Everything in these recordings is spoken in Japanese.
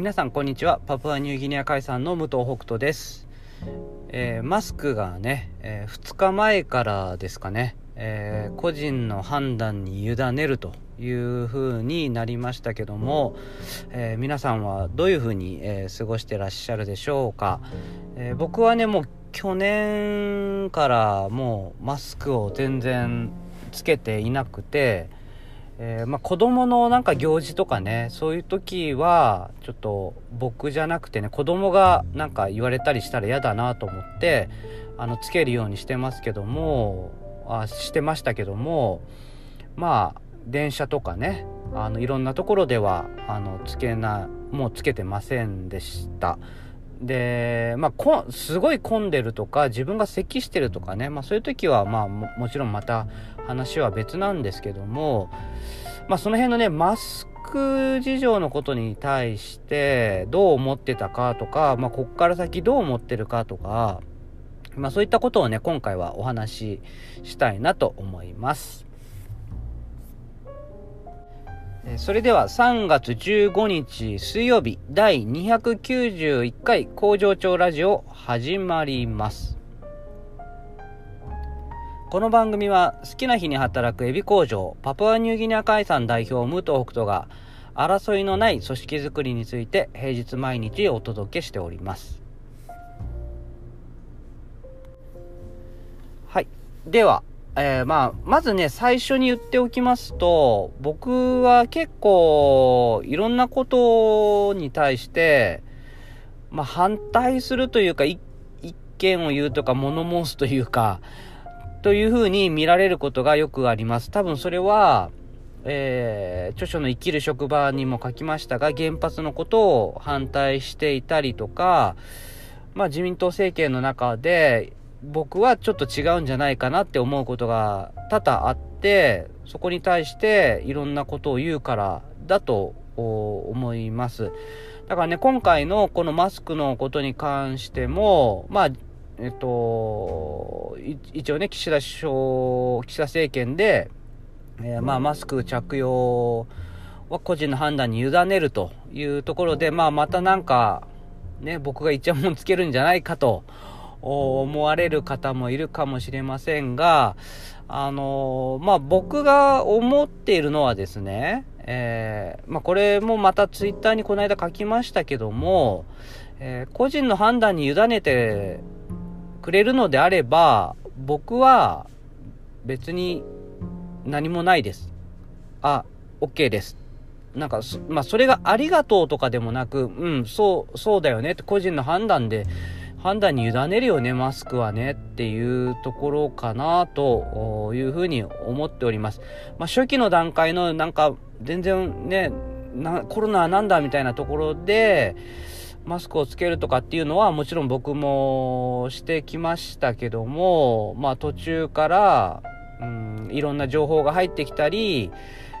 皆さんこんにちは。パプアニューギニア海産の武藤北斗です、えーマスクがね、え2日前からですかね、えー個人の判断に委ねるという風になりましたけども、え皆さんはどういう風に、え過ごしてらっしゃるでしょうか、え僕はねもう去年からもうマスクを全然つけていなくて、えーまあ、子供のなんか行事とかねそういう時はちょっと僕じゃなくてね子供がなんか言われたりしたら嫌だなと思ってあのつけるようにしてますけどもあしてましたけどもまあ電車とかねあのいろんなところではあのつけなもうつけてませんでした。でまあこすごい混んでるとか自分が咳してるとかね、まあ、そういう時はまあももちろんまた話は別なんですけども、まあ、その辺のねマスク事情のことに対してどう思ってたかとか、まあ、こっから先どう思ってるかとか、まあ、そういったことをね今回はお話ししたいなと思います。それでは3月15日水曜日第291回工場長ラジオ始まります。この番組は好きな日に働くエビ工場パプアニューギニア海産代表武藤北斗が争いのない組織づくりについて平日毎日お届けしております。はい。では、えーまあ、まずね、最初に言っておきますと、僕は結構、いろんなことに対して、まあ、反対するというか、い一見を言うとか、物申すというか、というふうに見られることがよくあります。多分それは、えー著書の生きる職場にも書きましたが、原発のことを反対していたりとか、まあ自民党政権の中で、僕はちょっと違うんじゃないかなって思うことが多々あって、そこに対していろんなことを言うからだと思います。だからね、今回のこのマスクのことに関しても、まあ、えっと、一応ね、岸田首相、岸田政権で、えーまあ、マスク着用は個人の判断に委ねるというところで、まあ、またなんか、ね、僕がイチャモンつけるんじゃないかと思われる方もいるかもしれませんが、あのまあ、僕が思っているのはですね、えーまあ、これもまたツイッターにこの間書きましたけども、えー個人の判断に委ねてくれるのであれば、僕は別に何もないです。あ、OK です。なんか、まあ、それがありがとうとかでもなく、うん、そう、そうだよねって個人の判断で、判断に委ねるよね、マスクはねっていうところかなというふうに思っております。まあ、初期の段階のなんか、全然ね、コロナはなんだみたいなところで、マスクをつけるとかっていうのはもちろん僕もしてきましたけども、まあ途中から、うん、いろんな情報が入ってきたり、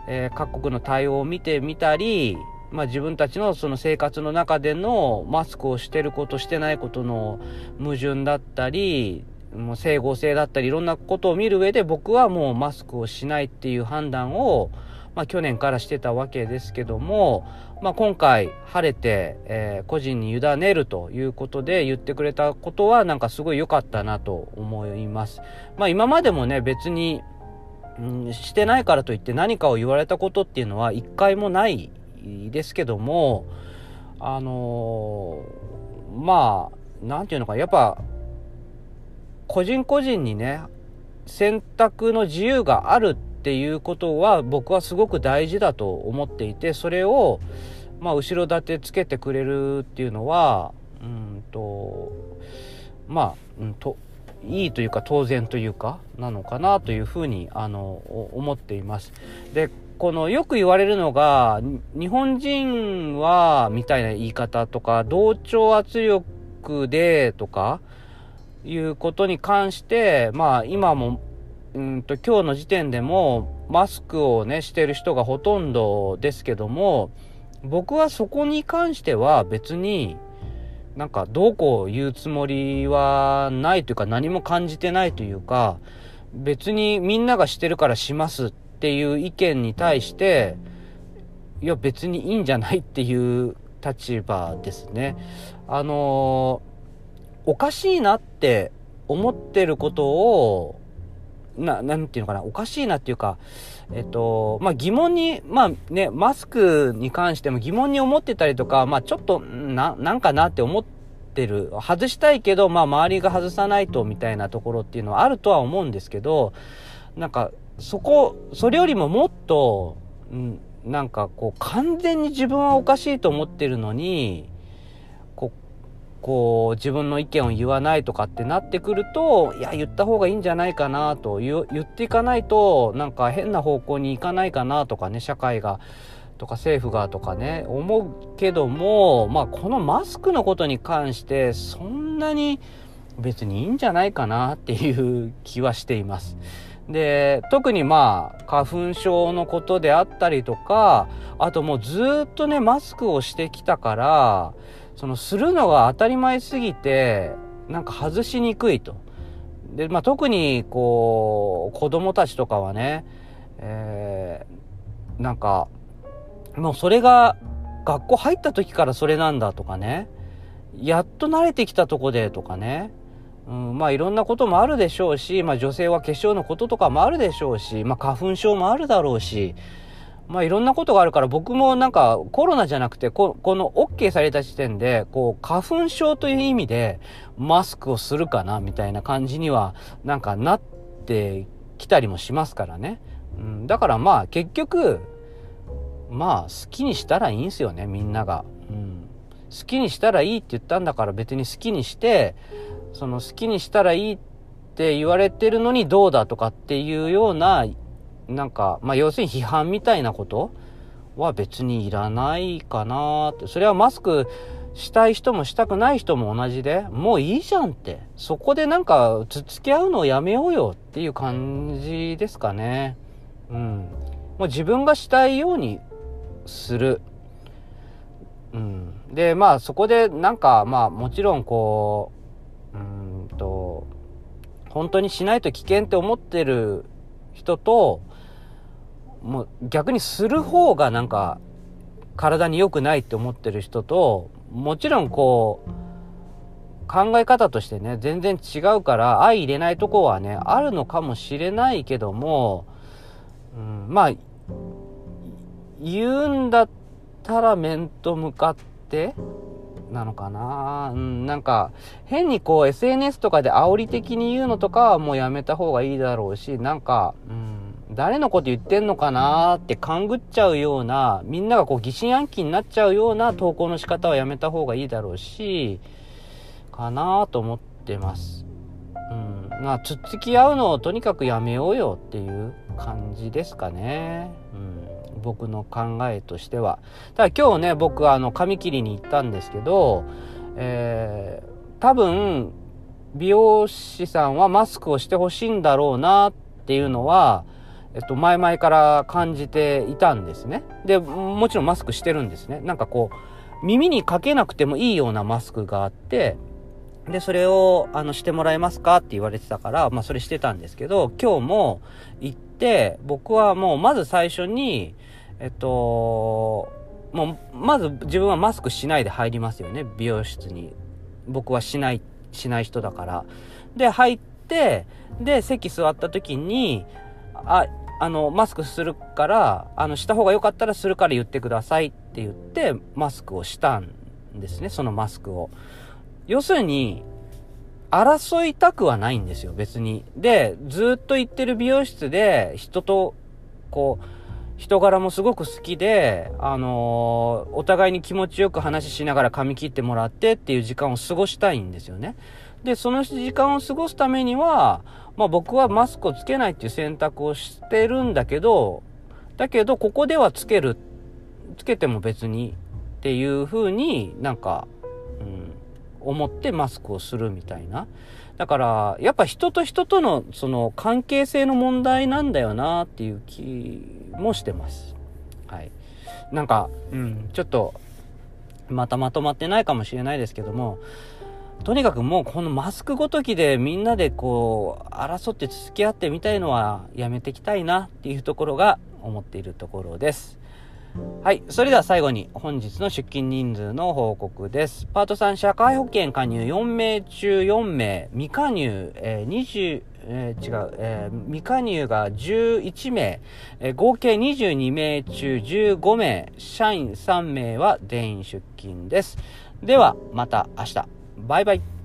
えー各国の対応を見てみたり、まあ自分たちのその生活の中でのマスクをしてることしてないことの矛盾だったり、もう整合性だったりいろんなことを見る上で僕はもうマスクをしないっていう判断を、まあ去年からしてたわけですけども、まあ今回晴れて、えー個人に委ねるということで言ってくれたことはなんかすごい良かったなと思います。まあ今までもね別に、うん、してないからといって何かを言われたことっていうのは一回もないですけども、あのーまあ、なんていうのか、やっぱ、個人個人にね、選択の自由があるっていうことは僕はすごく大事だと思っていて、それを、まあ、後ろ盾つけてくれるっていうのは、うんと、まあ、うんと、いいというか当然というかなのかなというふうにあの思っています。でこのよく言われるのが日本人はみたいな言い方とか同調圧力でとかいうことに関してまあ今もうんと今日の時点でもマスクをねしてる人がほとんどですけども僕はそこに関しては別になんかどうこう言うつもりはないというか何も感じてないというか別にみんながしてるからしますっていう意見に対していや別にいいんじゃないっていう立場ですね。あのおかしいなって思ってることを、な、なんていうのかな、おかしいなっていうか、えっと、まあ、疑問に、まあね、マスクに関しても疑問に思ってたりとか、まあ、ちょっと、な、なんかなって思ってる。外したいけど、まあ、周りが外さないと、みたいなところっていうのはあるとは思うんですけど、なんか、そこ、それよりももっと、ん、なんかこう、完全に自分はおかしいと思ってるのに、こう自分の意見を言わないとかってなってくるといや言った方がいいんじゃないかなと言っていかないとなんか変な方向に行かないかなとかね社会がとか政府がとかね思うけどもまあこのマスクのことに関してそんなに別にいいんじゃないかなっていう気はしています。で特にまあ花粉症のことであったりとかあともうずっとねマスクをしてきたからそのするのが当たり前すぎて、なんか外しにくいと。で、まあ、特にこう、子供たちとかはね、えー、なんか、もうそれが学校入った時からそれなんだとかね、やっと慣れてきたとこでとかね、うん、まあいろんなこともあるでしょうし、まあ女性は化粧のこととかもあるでしょうし、まあ花粉症もあるだろうし、まあいろんなことがあるから僕もなんかコロナじゃなくてここの OK された時点でこう花粉症という意味でマスクをするかなみたいな感じにはなんかなってきたりもしますからね。うん、だからまあ結局まあ好きにしたらいいんすよねみんなが、うん。好きにしたらいいって言ったんだから別に好きにしてその好きにしたらいいって言われてるのにどうだとかっていうようななんか、まあ、要するに批判みたいなことは別にいらないかなって。それはマスクしたい人もしたくない人も同じで、もういいじゃんって。そこでなんか、つつき合うのをやめようよっていう感じですかね。うん。もう自分がしたいようにする。うん。で、まあそこでなんか、まあもちろんこう、うんと、本当にしないと危険って思ってる人と、もう逆にする方がなんか体に良くないって思ってる人ともちろんこう考え方としてね全然違うから相入れないとこはねあるのかもしれないけども、うん、まあ言うんだったら面と向かってなのかな？うん、なんか、変にこう SNS とかで煽り的に言うのとかはもうやめた方がいいだろうし、なんか、うん、誰のこと言ってんのかなって勘ぐっちゃうような、みんながこう疑心暗鬼になっちゃうような投稿の仕方はやめた方がいいだろうし、かなと思ってます。うん。まあ、つっつき合うのをとにかくやめようよっていう感じですかね。うん。僕の考えとしては。ただ今日ね、僕あの、髪切りに行ったんですけど、えー、多分、美容師さんはマスクをしてほしいんだろうなっていうのは、えっと、前々から感じていたんですね。で、もちろんマスクしてるんですね。なんかこう、耳にかけなくてもいいようなマスクがあって、で、それを、あの、してもらえますかって言われてたから、まあ、それしてたんですけど、今日も行って、僕はもう、まず最初に、えっと、もう、まず自分はマスクしないで入りますよね、美容室に。僕はしない、しない人だから。で、入って、で、席座った時に、あ、あの、マスクするから、あの、した方が良かったらするから言ってくださいって言って、マスクをしたんですね、そのマスクを。要するに、争いたくはないんですよ、別に。で、ずっと行ってる美容室で、人と、こう、人柄もすごく好きで、あのー、お互いに気持ちよく話しながら髪切ってもらってっていう時間を過ごしたいんですよね。で、その時間を過ごすためには、まあ僕はマスクをつけないっていう選択をしてるんだけど、だけどここではつける、つけても別にっていう風になんか、思ってマスクをするみたいな。だから、やっぱ人と人とのその関係性の問題なんだよなっていう気もしてます。はい。なんか、うん、ちょっと、またまとまってないかもしれないですけども、とにかくもうこのマスクごときでみんなでこう争って付き合ってみたいのはやめていきたいなっていうところが思っているところです。はい。それでは最後に本日の出勤人数の報告です。パート3、社会保険加入4名中4名、未加入、えー、20、えー、違う、えー、未加入が11名、えー、合計22名中15名、社員3名は全員出勤です。では、また明日。バイバイ。